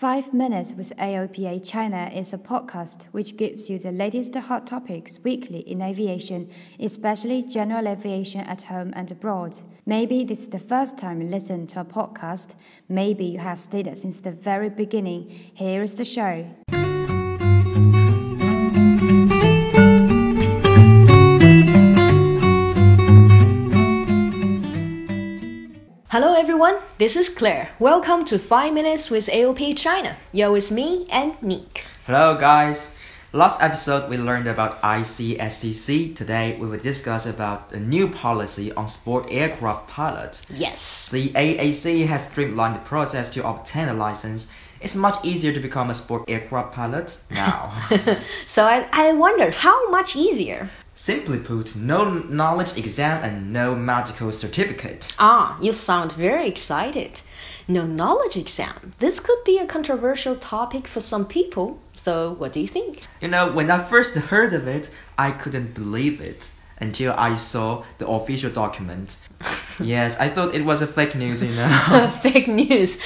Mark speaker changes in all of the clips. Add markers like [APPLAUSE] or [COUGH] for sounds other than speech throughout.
Speaker 1: Five Minutes with AOPA China is a podcast which gives you the latest hot topics weekly in aviation, especially general aviation at home and abroad. Maybe this is the first time you listen to a podcast. Maybe you have stayed since the very beginning. Here is the show.
Speaker 2: Everyone, this is Claire. Welcome to 5 Minutes with AOPA China. You're with me and Nick.
Speaker 3: Hello guys. Last episode we learned about ICSCC. Today we will discuss about the new policy on sport aircraft pilot.
Speaker 2: Yes.
Speaker 3: The AAC has streamlined the process to obtain a license. It's much easier to become a sport aircraft pilot now. [LAUGHS]
Speaker 2: So I, I wonder how much easier?
Speaker 3: Simply put, no knowledge exam and no medical certificate.
Speaker 2: Ah, you sound very excited. No knowledge exam. This could be a controversial topic for some people. So what do you think?
Speaker 3: You know, when I first heard of it, I couldn't believe it until I saw the official document. [LAUGHS] yes, I thought it was a fake news, you [LAUGHS] know. [LAUGHS]
Speaker 2: Fake news.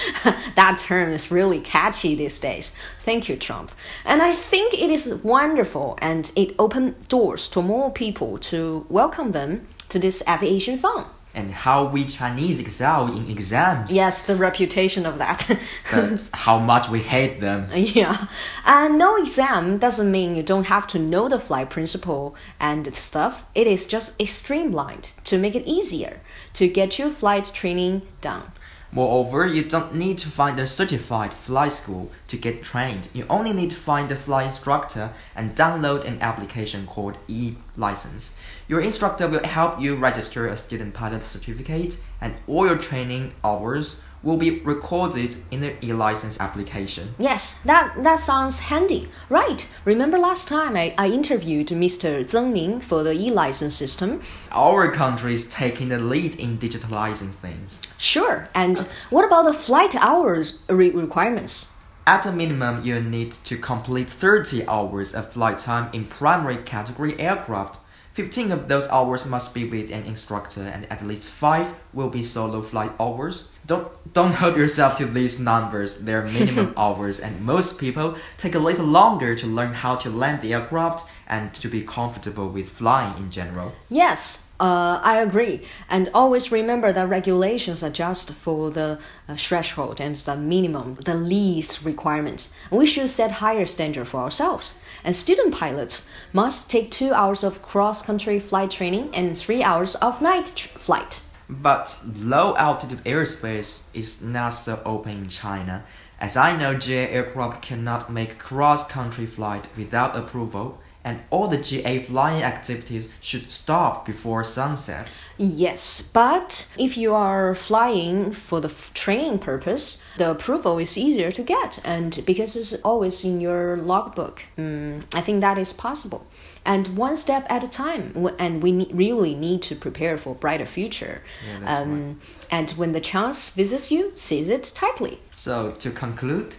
Speaker 2: that term is really catchy these days. Thank you, Trump. And I think it is wonderful and it opened doors to more people to welcome them to this aviation fun.
Speaker 3: And how we Chinese excel in exams.
Speaker 2: Yes, the reputation of that.
Speaker 3: But [LAUGHS] how much we hate them.
Speaker 2: yeah. And no exam doesn't mean you don't have to know the flight principle and stuff. It is just a streamlined to make it easier to get your flight training done.
Speaker 3: Moreover, you don't need to find a certified flight school to get trained. You only need to find a flight instructor and download an application called e-license. Your instructor will help you register a student pilot certificate and all your training hours will be recorded in the e-license application.
Speaker 2: Yes, that, that sounds handy. Right. Remember last time I, I interviewed Mr. Zeng Ning for the e-license system?
Speaker 3: Our country is taking the lead in digitalizing things.
Speaker 2: Sure. And what about the flight hours re- requirements?
Speaker 3: At a minimum, you need to complete 30 hours of flight time in primary category aircraft. 15 of those hours must be with an instructor, and at least 5 will be solo flight hours. Don't, don't [LAUGHS] hold yourself to these numbers, they're minimum [LAUGHS] hours, and most people take a little longer to learn how to land the aircraft and to be comfortable with flying in general.
Speaker 2: Yes, uh, I agree. And always remember that regulations are just for the uh, threshold and the minimum, the least requirements. We should set higher standard for ourselves. And student pilots must take two hours of cross-country flight training and three hours of night flight.
Speaker 3: But low altitude airspace is not so open in China. As I know, GA aircraft cannot make cross country flight without approval, and all the GA flying activities should stop before sunset.
Speaker 2: Yes, but if you are flying for the training purpose, the approval is easier to get, and because it's always in your logbook, mm, I think that is possible. And one step at a time, and we ne- really need to prepare for a brighter future.
Speaker 3: Yeah,
Speaker 2: um, And when the chance visits you, seize it tightly.
Speaker 3: So, to conclude,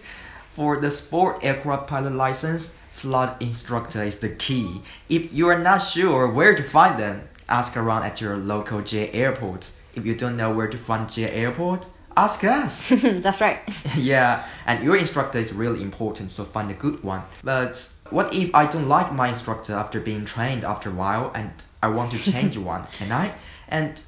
Speaker 3: for the sport aircraft pilot license, flight instructor is the key. If you are not sure where to find them, ask around at your local GA airport. If you don't know where to find GA airport, ask us. [LAUGHS]
Speaker 2: That's right. [LAUGHS]
Speaker 3: yeah, and your instructor is really important, so find a good one. But what if I don't like my instructor after being trained after a while and I want to change [LAUGHS] one? Can I? And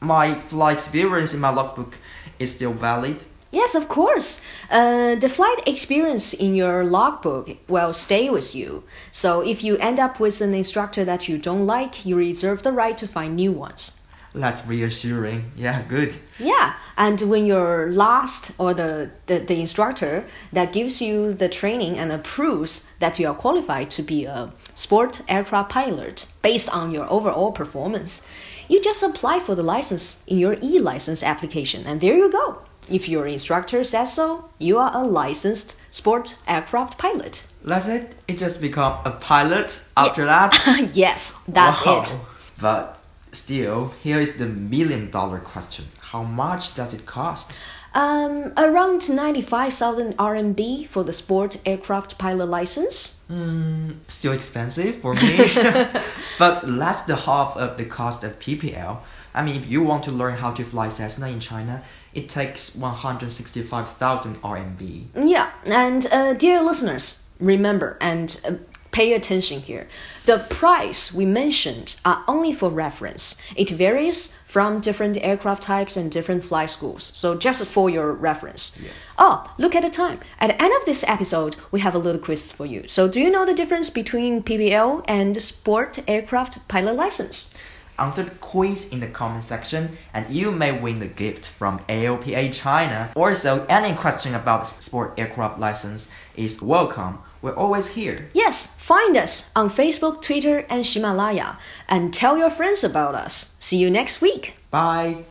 Speaker 3: my flight experience in my logbook is still valid?
Speaker 2: Yes, of course. Uh, the flight experience in your logbook will stay with you. So if you end up with an instructor that you don't like, you reserve the right to find new ones.
Speaker 3: That's reassuring. Yeah, good.
Speaker 2: Yeah, and when you're lost or the, the, the instructor that gives you the training and approves that you are qualified to be a sport aircraft pilot based on your overall performance, you just apply for the license in your e license application, and there you go. If your instructor says so, you are a licensed sport aircraft pilot.
Speaker 3: That's it? It just become a pilot after that? [LAUGHS]
Speaker 2: yes, that's
Speaker 3: Wow.
Speaker 2: it.
Speaker 3: But still, here is the million dollar question. How much does it cost?
Speaker 2: Um, around 95,000 RMB for the sport aircraft pilot license.
Speaker 3: Hmm, still expensive for me. [LAUGHS] [LAUGHS] but less the half of the cost of PPL. I mean, if you want to learn how to fly Cessna in China, it takes 165,000 RMB.
Speaker 2: Yeah, and uh, dear listeners, remember and uh, pay attention here. The price we mentioned are only for reference. It varies from different aircraft types and different flight schools. So just for your reference.
Speaker 3: Yes.
Speaker 2: Oh, look at the time. At the end of this episode, we have a little quiz for you. So do you know the difference between PPL and sport aircraft pilot license?
Speaker 3: Answer the quiz in the comment section and you may win the gift from AOPA China. Also, any question about sport aircraft license is welcome. We're always here.
Speaker 2: Yes, find us on Facebook, Twitter, and Himalaya and tell your friends about us. See you next week.
Speaker 3: Bye.